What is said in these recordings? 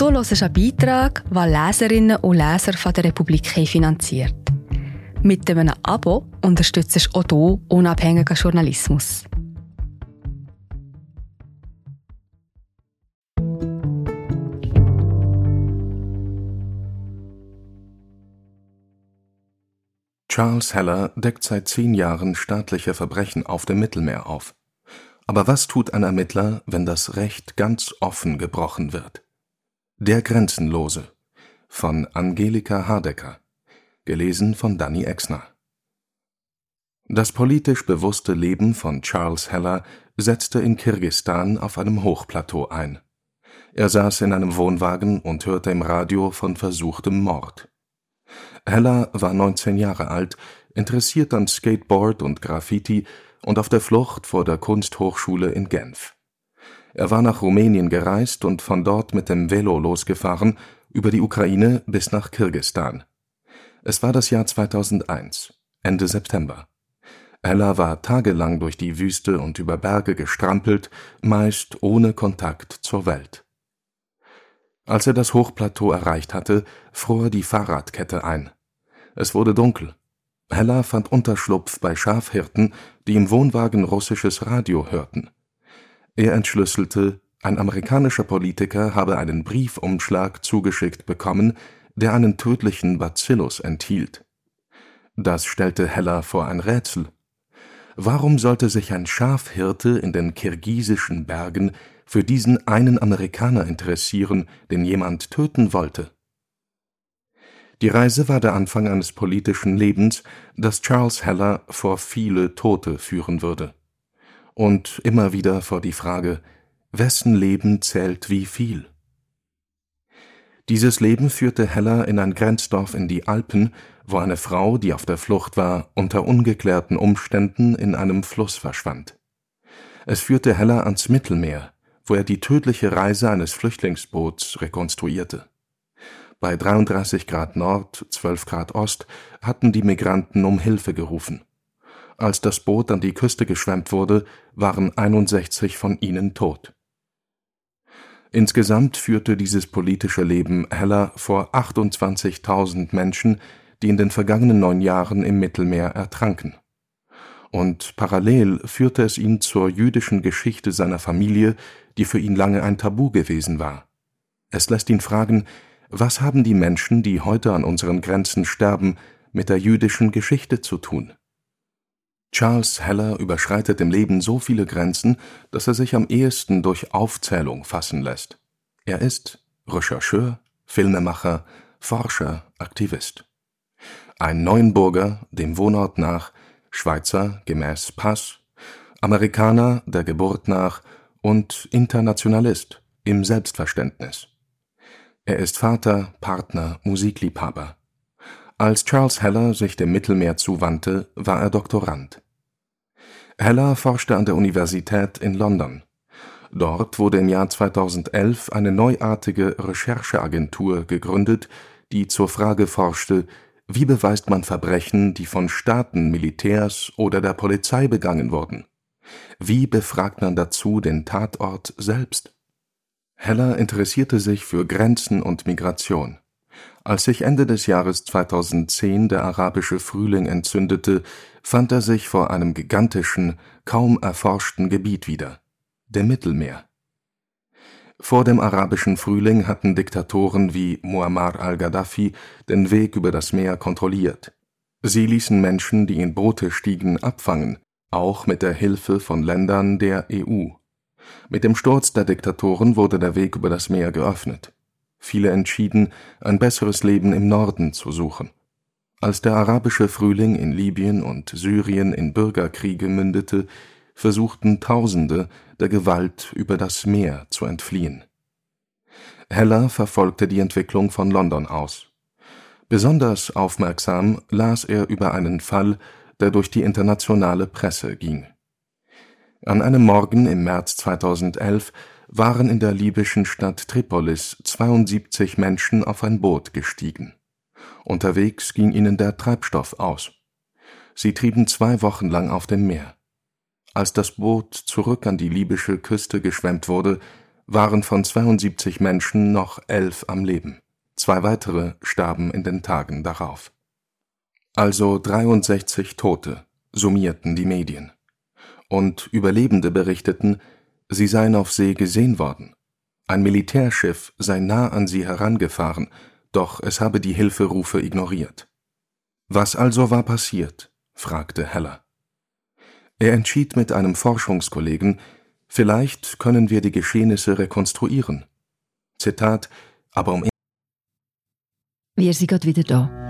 Du hörst einen Beitrag, den Leserinnen und Leser von der Republik finanziert. Mit einem Abo unterstützt du auch du unabhängigen Journalismus. Charles Heller deckt seit zehn Jahren staatliche Verbrechen auf dem Mittelmeer auf. Aber was tut ein Ermittler, wenn das Recht ganz offen gebrochen wird? Der Grenzenlose von Angelika Hardecker gelesen von Danny Exner Das politisch bewusste Leben von Charles Heller setzte in Kirgistan auf einem Hochplateau ein. Er saß in einem Wohnwagen und hörte im Radio von versuchtem Mord. Heller war 19 Jahre alt, interessiert an Skateboard und Graffiti und auf der Flucht vor der Kunsthochschule in Genf. Er war nach Rumänien gereist und von dort mit dem Velo losgefahren, über die Ukraine bis nach Kirgistan. Es war das Jahr 2001, Ende September. Ella war tagelang durch die Wüste und über Berge gestrampelt, meist ohne Kontakt zur Welt. Als er das Hochplateau erreicht hatte, fror die Fahrradkette ein. Es wurde dunkel. Hella fand Unterschlupf bei Schafhirten, die im Wohnwagen russisches Radio hörten. Er entschlüsselte, ein amerikanischer Politiker habe einen Briefumschlag zugeschickt bekommen, der einen tödlichen Bacillus enthielt. Das stellte Hella vor ein Rätsel. Warum sollte sich ein Schafhirte in den kirgisischen Bergen für diesen einen Amerikaner interessieren, den jemand töten wollte? Die Reise war der Anfang eines politischen Lebens, das Charles Heller vor viele Tote führen würde. Und immer wieder vor die Frage, wessen Leben zählt wie viel? Dieses Leben führte Heller in ein Grenzdorf in die Alpen, wo eine Frau, die auf der Flucht war, unter ungeklärten Umständen in einem Fluss verschwand. Es führte Heller ans Mittelmeer, wo er die tödliche Reise eines Flüchtlingsboots rekonstruierte. Bei 33 Grad Nord, 12 Grad Ost hatten die Migranten um Hilfe gerufen. Als das Boot an die Küste geschwemmt wurde, waren 61 von ihnen tot. Insgesamt führte dieses politische Leben Heller vor 28.000 Menschen, die in den vergangenen neun Jahren im Mittelmeer ertranken. Und parallel führte es ihn zur jüdischen Geschichte seiner Familie, die für ihn lange ein Tabu gewesen war. Es lässt ihn fragen, was haben die Menschen, die heute an unseren Grenzen sterben, mit der jüdischen Geschichte zu tun? Charles Heller überschreitet im Leben so viele Grenzen, dass er sich am ehesten durch Aufzählung fassen lässt. Er ist Rechercheur, Filmemacher, Forscher, Aktivist. Ein Neuenburger, dem Wohnort nach, Schweizer gemäß Pass, Amerikaner der Geburt nach und Internationalist im Selbstverständnis. Er ist Vater, Partner, Musikliebhaber. Als Charles Heller sich dem Mittelmeer zuwandte, war er Doktorand. Heller forschte an der Universität in London. Dort wurde im Jahr 2011 eine neuartige Rechercheagentur gegründet, die zur Frage forschte, wie beweist man Verbrechen, die von Staaten, Militärs oder der Polizei begangen wurden? Wie befragt man dazu den Tatort selbst? Heller interessierte sich für Grenzen und Migration. Als sich Ende des Jahres 2010 der arabische Frühling entzündete, fand er sich vor einem gigantischen, kaum erforschten Gebiet wieder, dem Mittelmeer. Vor dem arabischen Frühling hatten Diktatoren wie Muammar al-Gaddafi den Weg über das Meer kontrolliert. Sie ließen Menschen, die in Boote stiegen, abfangen, auch mit der Hilfe von Ländern der EU. Mit dem Sturz der Diktatoren wurde der Weg über das Meer geöffnet. Viele entschieden, ein besseres Leben im Norden zu suchen. Als der arabische Frühling in Libyen und Syrien in Bürgerkriege mündete, versuchten Tausende, der Gewalt über das Meer zu entfliehen. Heller verfolgte die Entwicklung von London aus. Besonders aufmerksam las er über einen Fall, der durch die internationale Presse ging. An einem Morgen im März 2011 waren in der libyschen Stadt Tripolis 72 Menschen auf ein Boot gestiegen. Unterwegs ging ihnen der Treibstoff aus. Sie trieben zwei Wochen lang auf dem Meer. Als das Boot zurück an die libysche Küste geschwemmt wurde, waren von 72 Menschen noch elf am Leben. Zwei weitere starben in den Tagen darauf. Also 63 Tote, summierten die Medien. Und Überlebende berichteten, sie seien auf See gesehen worden. Ein Militärschiff sei nah an sie herangefahren, doch es habe die Hilferufe ignoriert. Was also war passiert? fragte Heller. Er entschied mit einem Forschungskollegen, vielleicht können wir die Geschehnisse rekonstruieren. Zitat, aber um Wir sind gerade wieder da.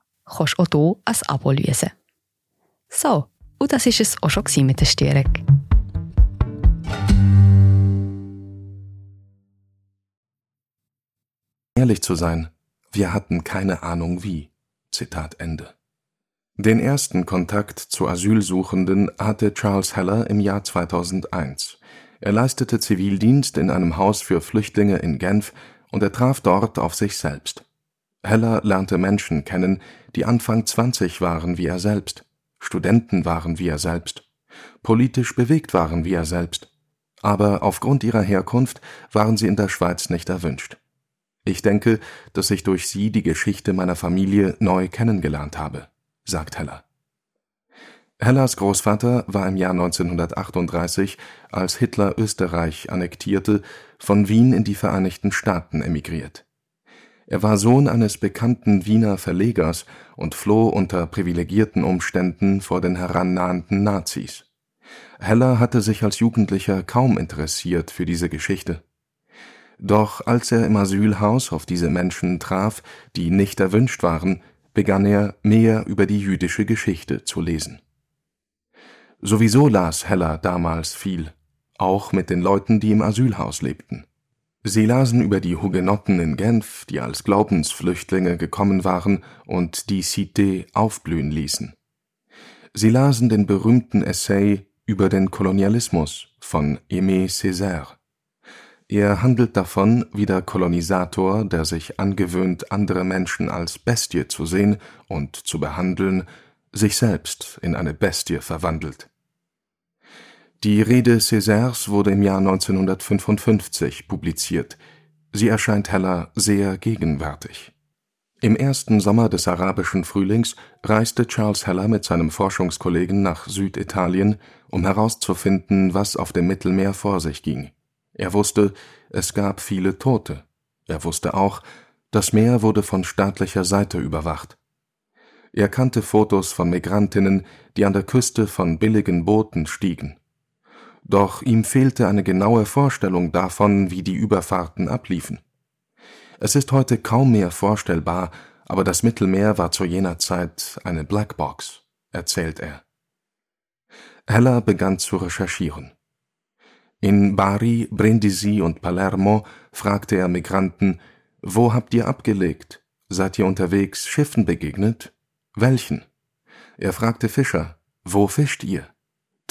kannst du auch hier ein Abo lösen. So, und das war es auch schon mit der Störung. Ehrlich zu sein, wir hatten keine Ahnung wie. Zitat Ende. Den ersten Kontakt zu Asylsuchenden hatte Charles Heller im Jahr 2001. Er leistete Zivildienst in einem Haus für Flüchtlinge in Genf und er traf dort auf sich selbst. Heller lernte Menschen kennen, die Anfang 20 waren wie er selbst, Studenten waren wie er selbst, politisch bewegt waren wie er selbst, aber aufgrund ihrer Herkunft waren sie in der Schweiz nicht erwünscht. Ich denke, dass ich durch sie die Geschichte meiner Familie neu kennengelernt habe, sagt Heller. Hellers Großvater war im Jahr 1938, als Hitler Österreich annektierte, von Wien in die Vereinigten Staaten emigriert. Er war Sohn eines bekannten Wiener Verlegers und floh unter privilegierten Umständen vor den herannahenden Nazis. Heller hatte sich als Jugendlicher kaum interessiert für diese Geschichte. Doch als er im Asylhaus auf diese Menschen traf, die nicht erwünscht waren, begann er, mehr über die jüdische Geschichte zu lesen. Sowieso las Heller damals viel, auch mit den Leuten, die im Asylhaus lebten. Sie lasen über die Hugenotten in Genf, die als Glaubensflüchtlinge gekommen waren und die Cité aufblühen ließen. Sie lasen den berühmten Essay über den Kolonialismus von Aimé Césaire. Er handelt davon, wie der Kolonisator, der sich angewöhnt, andere Menschen als Bestie zu sehen und zu behandeln, sich selbst in eine Bestie verwandelt. Die Rede Césaires wurde im Jahr 1955 publiziert. Sie erscheint Heller sehr gegenwärtig. Im ersten Sommer des arabischen Frühlings reiste Charles Heller mit seinem Forschungskollegen nach Süditalien, um herauszufinden, was auf dem Mittelmeer vor sich ging. Er wusste, es gab viele Tote. Er wusste auch, das Meer wurde von staatlicher Seite überwacht. Er kannte Fotos von Migrantinnen, die an der Küste von billigen Booten stiegen. Doch ihm fehlte eine genaue Vorstellung davon, wie die Überfahrten abliefen. Es ist heute kaum mehr vorstellbar, aber das Mittelmeer war zu jener Zeit eine Blackbox, erzählt er. Heller begann zu recherchieren. In Bari, Brindisi und Palermo fragte er Migranten, wo habt ihr abgelegt? Seid ihr unterwegs Schiffen begegnet? Welchen? Er fragte Fischer, wo fischt ihr?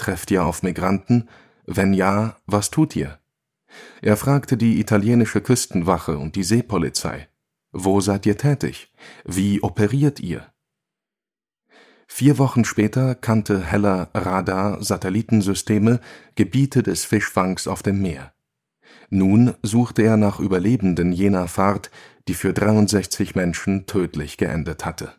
Trefft ihr auf Migranten? Wenn ja, was tut ihr? Er fragte die italienische Küstenwache und die Seepolizei, wo seid ihr tätig? Wie operiert ihr? Vier Wochen später kannte Heller Radar-Satellitensysteme Gebiete des Fischfangs auf dem Meer. Nun suchte er nach Überlebenden jener Fahrt, die für 63 Menschen tödlich geendet hatte.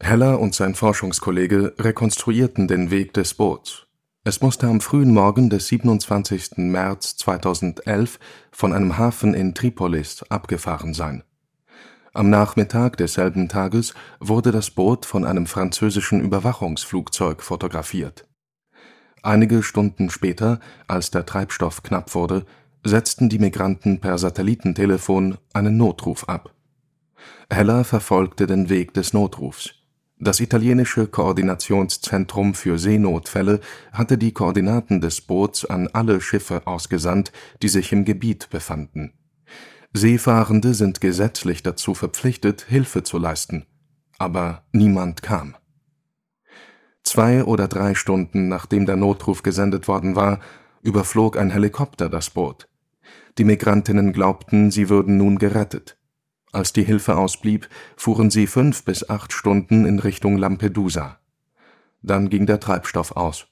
Heller und sein Forschungskollege rekonstruierten den Weg des Boots. Es musste am frühen Morgen des 27. März 2011 von einem Hafen in Tripolis abgefahren sein am Nachmittag desselben Tages wurde das Boot von einem französischen Überwachungsflugzeug fotografiert. Einige Stunden später, als der Treibstoff knapp wurde, setzten die Migranten per Satellitentelefon einen Notruf ab. Heller verfolgte den Weg des Notrufs. Das italienische Koordinationszentrum für Seenotfälle hatte die Koordinaten des Boots an alle Schiffe ausgesandt, die sich im Gebiet befanden. Seefahrende sind gesetzlich dazu verpflichtet, Hilfe zu leisten. Aber niemand kam. Zwei oder drei Stunden nachdem der Notruf gesendet worden war, überflog ein Helikopter das Boot. Die Migrantinnen glaubten, sie würden nun gerettet. Als die Hilfe ausblieb, fuhren sie fünf bis acht Stunden in Richtung Lampedusa. Dann ging der Treibstoff aus.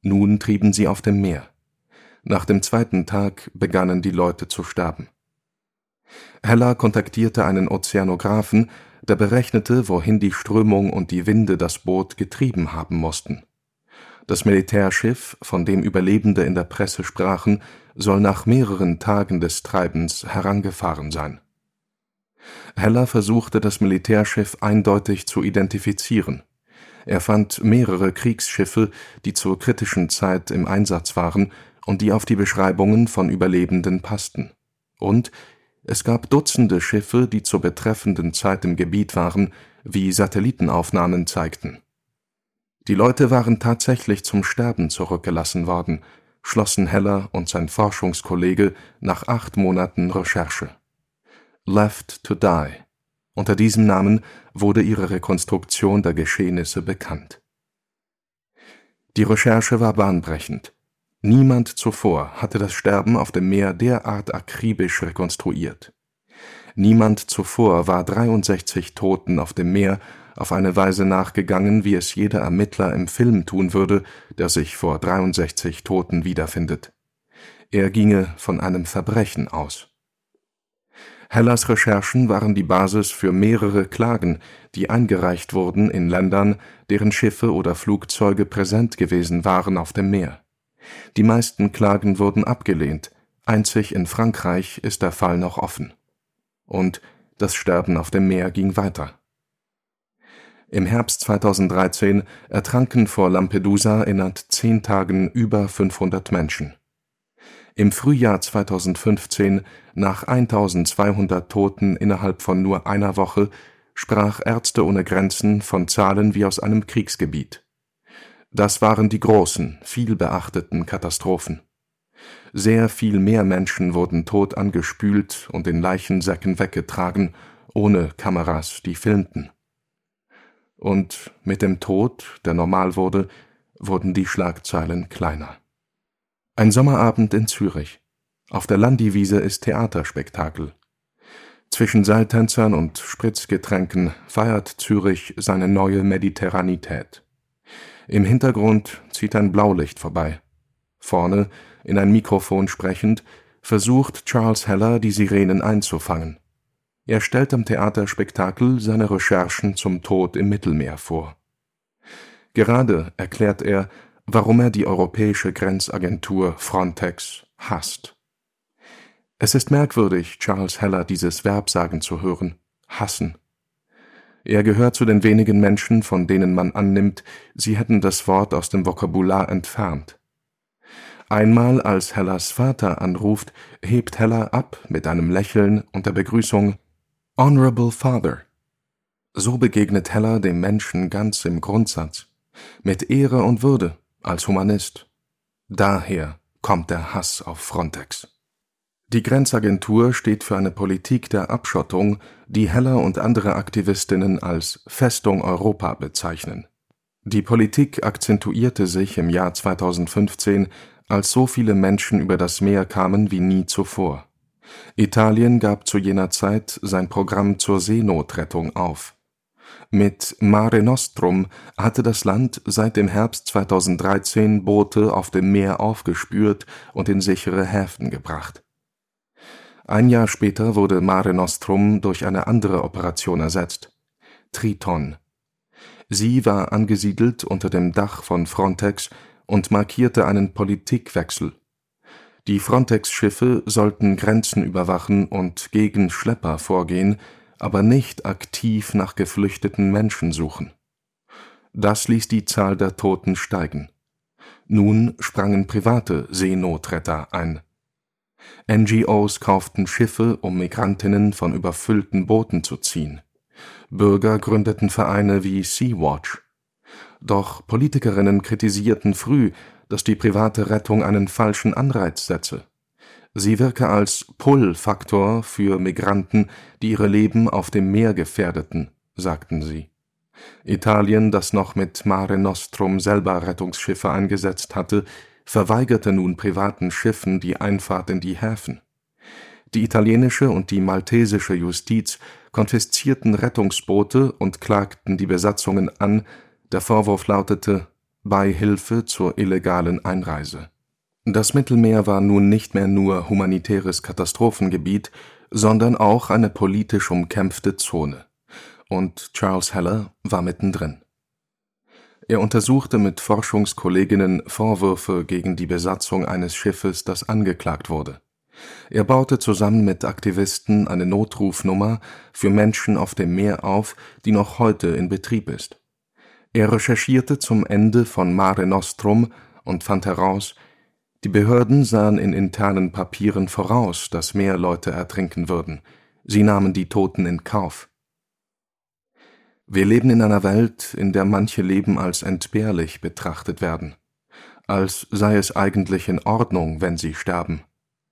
Nun trieben sie auf dem Meer. Nach dem zweiten Tag begannen die Leute zu sterben. Hella kontaktierte einen Ozeanographen, der berechnete, wohin die Strömung und die Winde das Boot getrieben haben mussten. Das Militärschiff, von dem Überlebende in der Presse sprachen, soll nach mehreren Tagen des Treibens herangefahren sein Heller versuchte das Militärschiff eindeutig zu identifizieren. Er fand mehrere Kriegsschiffe, die zur kritischen Zeit im Einsatz waren und die auf die Beschreibungen von Überlebenden passten. Und es gab Dutzende Schiffe, die zur betreffenden Zeit im Gebiet waren, wie Satellitenaufnahmen zeigten. Die Leute waren tatsächlich zum Sterben zurückgelassen worden, schlossen Heller und sein Forschungskollege nach acht Monaten Recherche Left to Die. Unter diesem Namen wurde ihre Rekonstruktion der Geschehnisse bekannt. Die Recherche war bahnbrechend. Niemand zuvor hatte das Sterben auf dem Meer derart akribisch rekonstruiert. Niemand zuvor war 63 Toten auf dem Meer auf eine Weise nachgegangen, wie es jeder Ermittler im Film tun würde, der sich vor 63 Toten wiederfindet. Er ginge von einem Verbrechen aus. Hellers Recherchen waren die Basis für mehrere Klagen, die eingereicht wurden in Ländern, deren Schiffe oder Flugzeuge präsent gewesen waren auf dem Meer. Die meisten Klagen wurden abgelehnt, einzig in Frankreich ist der Fall noch offen. Und das Sterben auf dem Meer ging weiter. Im Herbst 2013 ertranken vor Lampedusa innerhalb zehn Tagen über 500 Menschen im Frühjahr 2015, nach 1200 Toten innerhalb von nur einer Woche, sprach Ärzte ohne Grenzen von Zahlen wie aus einem Kriegsgebiet. Das waren die großen, viel beachteten Katastrophen. Sehr viel mehr Menschen wurden tot angespült und in Leichensäcken weggetragen, ohne Kameras, die filmten. Und mit dem Tod, der normal wurde, wurden die Schlagzeilen kleiner ein Sommerabend in Zürich. Auf der Landiwiese ist Theaterspektakel. Zwischen Seiltänzern und Spritzgetränken feiert Zürich seine neue Mediterranität. Im Hintergrund zieht ein Blaulicht vorbei. Vorne, in ein Mikrofon sprechend, versucht Charles Heller, die Sirenen einzufangen. Er stellt am Theaterspektakel seine Recherchen zum Tod im Mittelmeer vor. Gerade erklärt er, warum er die Europäische Grenzagentur Frontex hasst. Es ist merkwürdig, Charles Heller dieses Verb sagen zu hören, hassen. Er gehört zu den wenigen Menschen, von denen man annimmt, sie hätten das Wort aus dem Vokabular entfernt. Einmal, als Hellers Vater anruft, hebt Heller ab mit einem Lächeln und der Begrüßung Honorable Father. So begegnet Heller dem Menschen ganz im Grundsatz, mit Ehre und Würde, als Humanist. Daher kommt der Hass auf Frontex. Die Grenzagentur steht für eine Politik der Abschottung, die Heller und andere Aktivistinnen als Festung Europa bezeichnen. Die Politik akzentuierte sich im Jahr 2015, als so viele Menschen über das Meer kamen wie nie zuvor. Italien gab zu jener Zeit sein Programm zur Seenotrettung auf mit Mare Nostrum hatte das Land seit dem Herbst 2013 Boote auf dem Meer aufgespürt und in sichere Häfen gebracht. Ein Jahr später wurde Mare Nostrum durch eine andere Operation ersetzt, Triton. Sie war angesiedelt unter dem Dach von Frontex und markierte einen Politikwechsel. Die Frontex-Schiffe sollten Grenzen überwachen und gegen Schlepper vorgehen, aber nicht aktiv nach geflüchteten Menschen suchen. Das ließ die Zahl der Toten steigen. Nun sprangen private Seenotretter ein. NGOs kauften Schiffe, um Migrantinnen von überfüllten Booten zu ziehen. Bürger gründeten Vereine wie Sea-Watch. Doch Politikerinnen kritisierten früh, dass die private Rettung einen falschen Anreiz setze. Sie wirke als Pull-Faktor für Migranten, die ihre Leben auf dem Meer gefährdeten, sagten sie. Italien, das noch mit Mare Nostrum selber Rettungsschiffe eingesetzt hatte, verweigerte nun privaten Schiffen die Einfahrt in die Häfen. Die italienische und die maltesische Justiz konfiszierten Rettungsboote und klagten die Besatzungen an, der Vorwurf lautete Beihilfe zur illegalen Einreise. Das Mittelmeer war nun nicht mehr nur humanitäres Katastrophengebiet, sondern auch eine politisch umkämpfte Zone. Und Charles Heller war mittendrin. Er untersuchte mit Forschungskolleginnen Vorwürfe gegen die Besatzung eines Schiffes, das angeklagt wurde. Er baute zusammen mit Aktivisten eine Notrufnummer für Menschen auf dem Meer auf, die noch heute in Betrieb ist. Er recherchierte zum Ende von Mare Nostrum und fand heraus, die Behörden sahen in internen Papieren voraus, dass mehr Leute ertrinken würden. Sie nahmen die Toten in Kauf. Wir leben in einer Welt, in der manche Leben als entbehrlich betrachtet werden, als sei es eigentlich in Ordnung, wenn sie sterben,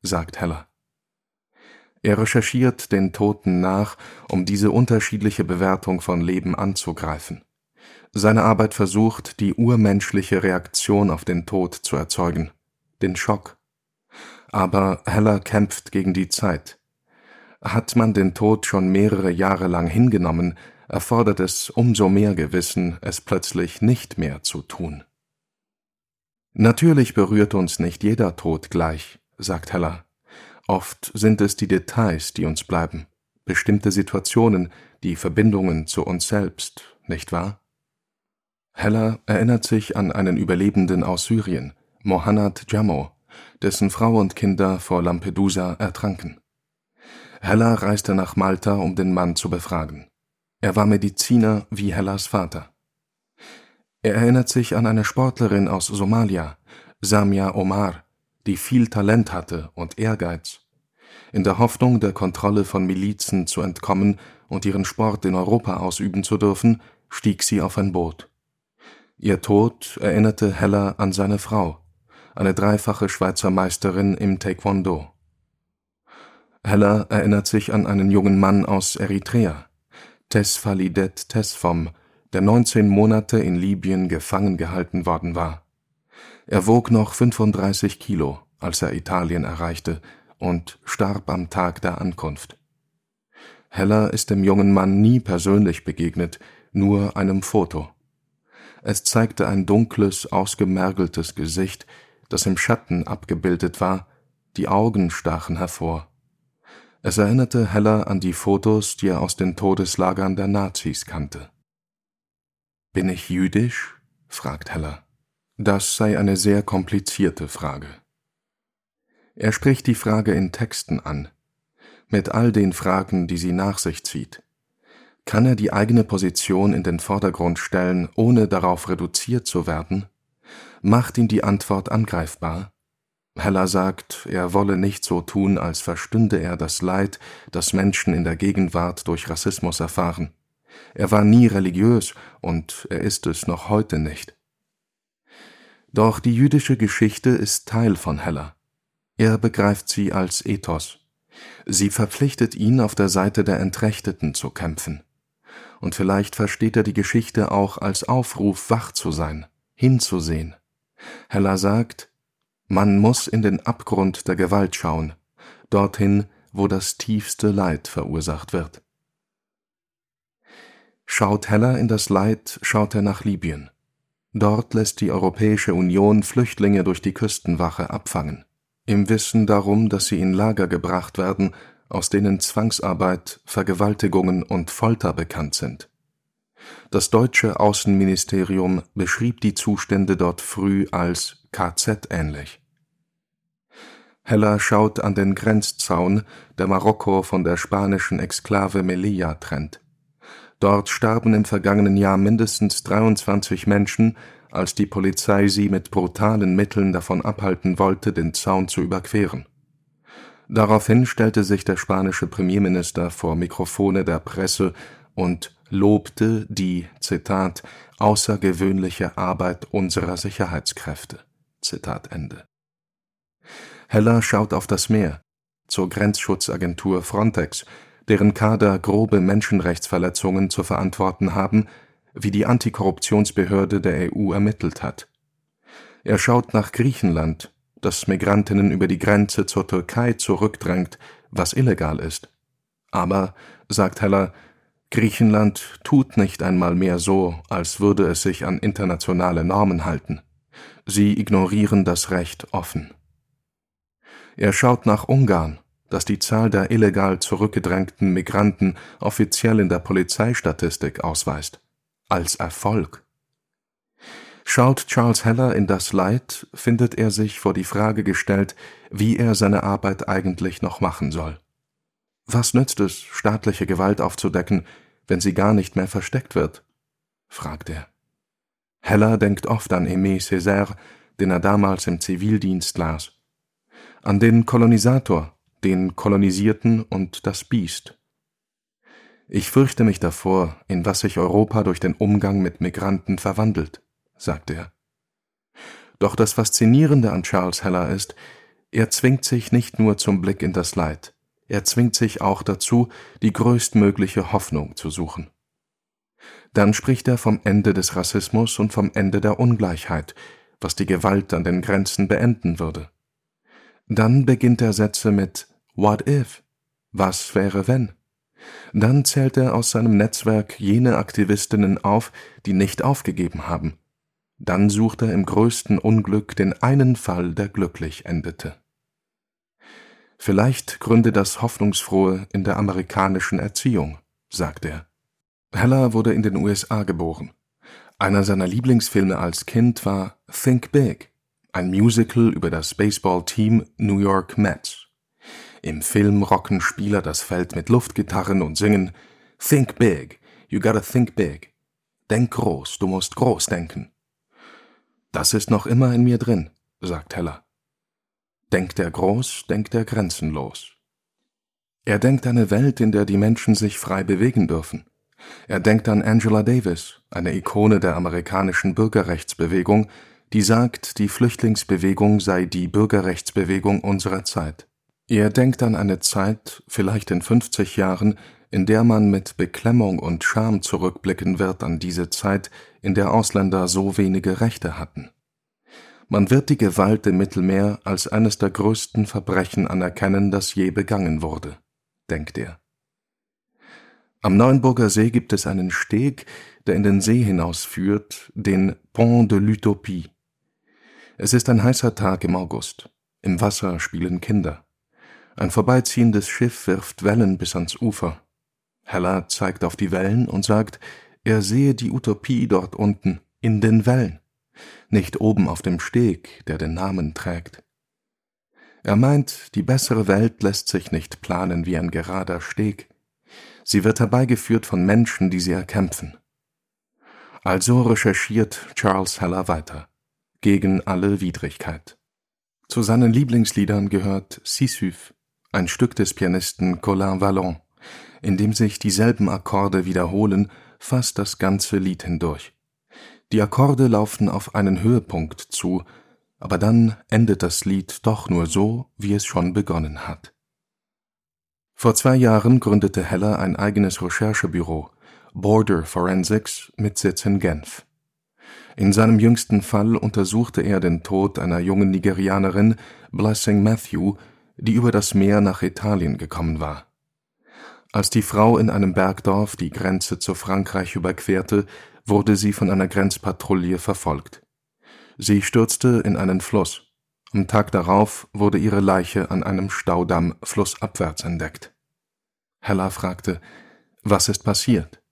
sagt Heller. Er recherchiert den Toten nach, um diese unterschiedliche Bewertung von Leben anzugreifen. Seine Arbeit versucht, die urmenschliche Reaktion auf den Tod zu erzeugen, den Schock. Aber Heller kämpft gegen die Zeit. Hat man den Tod schon mehrere Jahre lang hingenommen, erfordert es umso mehr Gewissen, es plötzlich nicht mehr zu tun. Natürlich berührt uns nicht jeder Tod gleich, sagt Heller. Oft sind es die Details, die uns bleiben, bestimmte Situationen, die Verbindungen zu uns selbst, nicht wahr? Heller erinnert sich an einen Überlebenden aus Syrien, Mohannad Jammo, dessen Frau und Kinder vor Lampedusa ertranken. Heller reiste nach Malta, um den Mann zu befragen. Er war Mediziner wie Hellas Vater. Er erinnert sich an eine Sportlerin aus Somalia, Samia Omar, die viel Talent hatte und Ehrgeiz. In der Hoffnung, der Kontrolle von Milizen zu entkommen und ihren Sport in Europa ausüben zu dürfen, stieg sie auf ein Boot. Ihr Tod erinnerte Heller an seine Frau, eine dreifache Schweizer Meisterin im Taekwondo. Heller erinnert sich an einen jungen Mann aus Eritrea, Tesfalidet Tesfom, der 19 Monate in Libyen gefangen gehalten worden war. Er wog noch 35 Kilo, als er Italien erreichte und starb am Tag der Ankunft. Heller ist dem jungen Mann nie persönlich begegnet, nur einem Foto. Es zeigte ein dunkles, ausgemergeltes Gesicht, das im Schatten abgebildet war, die Augen stachen hervor. Es erinnerte Heller an die Fotos, die er aus den Todeslagern der Nazis kannte. Bin ich jüdisch? fragt Heller. Das sei eine sehr komplizierte Frage. Er spricht die Frage in Texten an, mit all den Fragen, die sie nach sich zieht. Kann er die eigene Position in den Vordergrund stellen, ohne darauf reduziert zu werden? Macht ihn die Antwort angreifbar? Heller sagt, er wolle nicht so tun, als verstünde er das Leid, das Menschen in der Gegenwart durch Rassismus erfahren. Er war nie religiös und er ist es noch heute nicht. Doch die jüdische Geschichte ist Teil von Heller. Er begreift sie als Ethos. Sie verpflichtet ihn, auf der Seite der Entrechteten zu kämpfen und vielleicht versteht er die Geschichte auch als Aufruf, wach zu sein, hinzusehen. Heller sagt, man muss in den Abgrund der Gewalt schauen, dorthin, wo das tiefste Leid verursacht wird. Schaut Heller in das Leid, schaut er nach Libyen. Dort lässt die Europäische Union Flüchtlinge durch die Küstenwache abfangen, im Wissen darum, dass sie in Lager gebracht werden, aus denen Zwangsarbeit, Vergewaltigungen und Folter bekannt sind. Das deutsche Außenministerium beschrieb die Zustände dort früh als KZ-ähnlich. Heller schaut an den Grenzzaun, der Marokko von der spanischen Exklave Melilla trennt. Dort starben im vergangenen Jahr mindestens 23 Menschen, als die Polizei sie mit brutalen Mitteln davon abhalten wollte, den Zaun zu überqueren. Daraufhin stellte sich der spanische Premierminister vor Mikrofone der Presse und lobte die Zitat außergewöhnliche Arbeit unserer Sicherheitskräfte. Zitat Ende. Heller schaut auf das Meer, zur Grenzschutzagentur Frontex, deren Kader grobe Menschenrechtsverletzungen zu verantworten haben, wie die Antikorruptionsbehörde der EU ermittelt hat. Er schaut nach Griechenland, das Migrantinnen über die Grenze zur Türkei zurückdrängt, was illegal ist. Aber, sagt Heller, Griechenland tut nicht einmal mehr so, als würde es sich an internationale Normen halten. Sie ignorieren das Recht offen. Er schaut nach Ungarn, das die Zahl der illegal zurückgedrängten Migranten offiziell in der Polizeistatistik ausweist, als Erfolg. Schaut Charles Heller in das Leid, findet er sich vor die Frage gestellt, wie er seine Arbeit eigentlich noch machen soll. Was nützt es, staatliche Gewalt aufzudecken, wenn sie gar nicht mehr versteckt wird? fragt er. Heller denkt oft an Aimé Césaire, den er damals im Zivildienst las. An den Kolonisator, den Kolonisierten und das Biest. Ich fürchte mich davor, in was sich Europa durch den Umgang mit Migranten verwandelt sagte er. Doch das Faszinierende an Charles Heller ist, er zwingt sich nicht nur zum Blick in das Leid, er zwingt sich auch dazu, die größtmögliche Hoffnung zu suchen. Dann spricht er vom Ende des Rassismus und vom Ende der Ungleichheit, was die Gewalt an den Grenzen beenden würde. Dann beginnt er Sätze mit What if? Was wäre wenn? Dann zählt er aus seinem Netzwerk jene Aktivistinnen auf, die nicht aufgegeben haben, dann sucht er im größten Unglück den einen Fall, der glücklich endete. Vielleicht gründe das Hoffnungsfrohe in der amerikanischen Erziehung, sagt er. Heller wurde in den USA geboren. Einer seiner Lieblingsfilme als Kind war Think Big, ein Musical über das Baseballteam New York Mets. Im Film rocken Spieler das Feld mit Luftgitarren und singen Think Big, you gotta think big. Denk groß, du musst groß denken. Das ist noch immer in mir drin, sagt Heller. Denkt er groß, denkt er grenzenlos. Er denkt an eine Welt, in der die Menschen sich frei bewegen dürfen. Er denkt an Angela Davis, eine Ikone der amerikanischen Bürgerrechtsbewegung, die sagt, die Flüchtlingsbewegung sei die Bürgerrechtsbewegung unserer Zeit. Er denkt an eine Zeit, vielleicht in 50 Jahren, in der man mit Beklemmung und Scham zurückblicken wird an diese Zeit, in der Ausländer so wenige Rechte hatten. Man wird die Gewalt im Mittelmeer als eines der größten Verbrechen anerkennen, das je begangen wurde, denkt er. Am Neuenburger See gibt es einen Steg, der in den See hinausführt, den Pont de l'Utopie. Es ist ein heißer Tag im August. Im Wasser spielen Kinder. Ein vorbeiziehendes Schiff wirft Wellen bis ans Ufer. Heller zeigt auf die Wellen und sagt, er sehe die Utopie dort unten, in den Wellen, nicht oben auf dem Steg, der den Namen trägt. Er meint, die bessere Welt lässt sich nicht planen wie ein gerader Steg. Sie wird herbeigeführt von Menschen, die sie erkämpfen. Also recherchiert Charles Heller weiter, gegen alle Widrigkeit. Zu seinen Lieblingsliedern gehört Sisyphe, ein Stück des Pianisten Colin Vallon in dem sich dieselben Akkorde wiederholen, fast das ganze Lied hindurch. Die Akkorde laufen auf einen Höhepunkt zu, aber dann endet das Lied doch nur so, wie es schon begonnen hat. Vor zwei Jahren gründete Heller ein eigenes Recherchebüro, Border Forensics, mit Sitz in Genf. In seinem jüngsten Fall untersuchte er den Tod einer jungen Nigerianerin, Blessing Matthew, die über das Meer nach Italien gekommen war. Als die Frau in einem Bergdorf die Grenze zu Frankreich überquerte, wurde sie von einer Grenzpatrouille verfolgt. Sie stürzte in einen Fluss. Am Tag darauf wurde ihre Leiche an einem Staudamm flussabwärts entdeckt. Hella fragte, was ist passiert?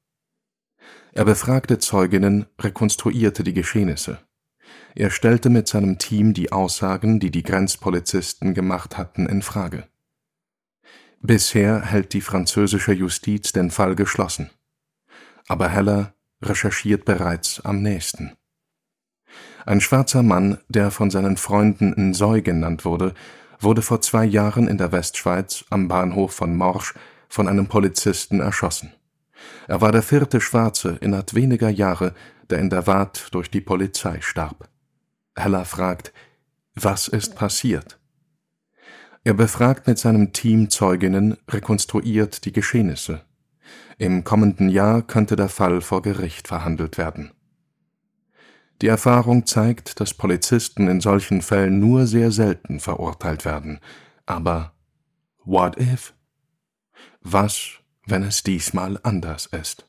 Er befragte Zeuginnen, rekonstruierte die Geschehnisse. Er stellte mit seinem Team die Aussagen, die die Grenzpolizisten gemacht hatten, in Frage. Bisher hält die französische Justiz den Fall geschlossen. Aber Heller recherchiert bereits am nächsten. Ein schwarzer Mann, der von seinen Freunden Nsoy genannt wurde, wurde vor zwei Jahren in der Westschweiz am Bahnhof von Morsch von einem Polizisten erschossen. Er war der vierte Schwarze innerhalb weniger Jahre, der in der Waadt durch die Polizei starb. Heller fragt, was ist passiert? Er befragt mit seinem Team Zeuginnen, rekonstruiert die Geschehnisse. Im kommenden Jahr könnte der Fall vor Gericht verhandelt werden. Die Erfahrung zeigt, dass Polizisten in solchen Fällen nur sehr selten verurteilt werden. Aber what if? Was, wenn es diesmal anders ist?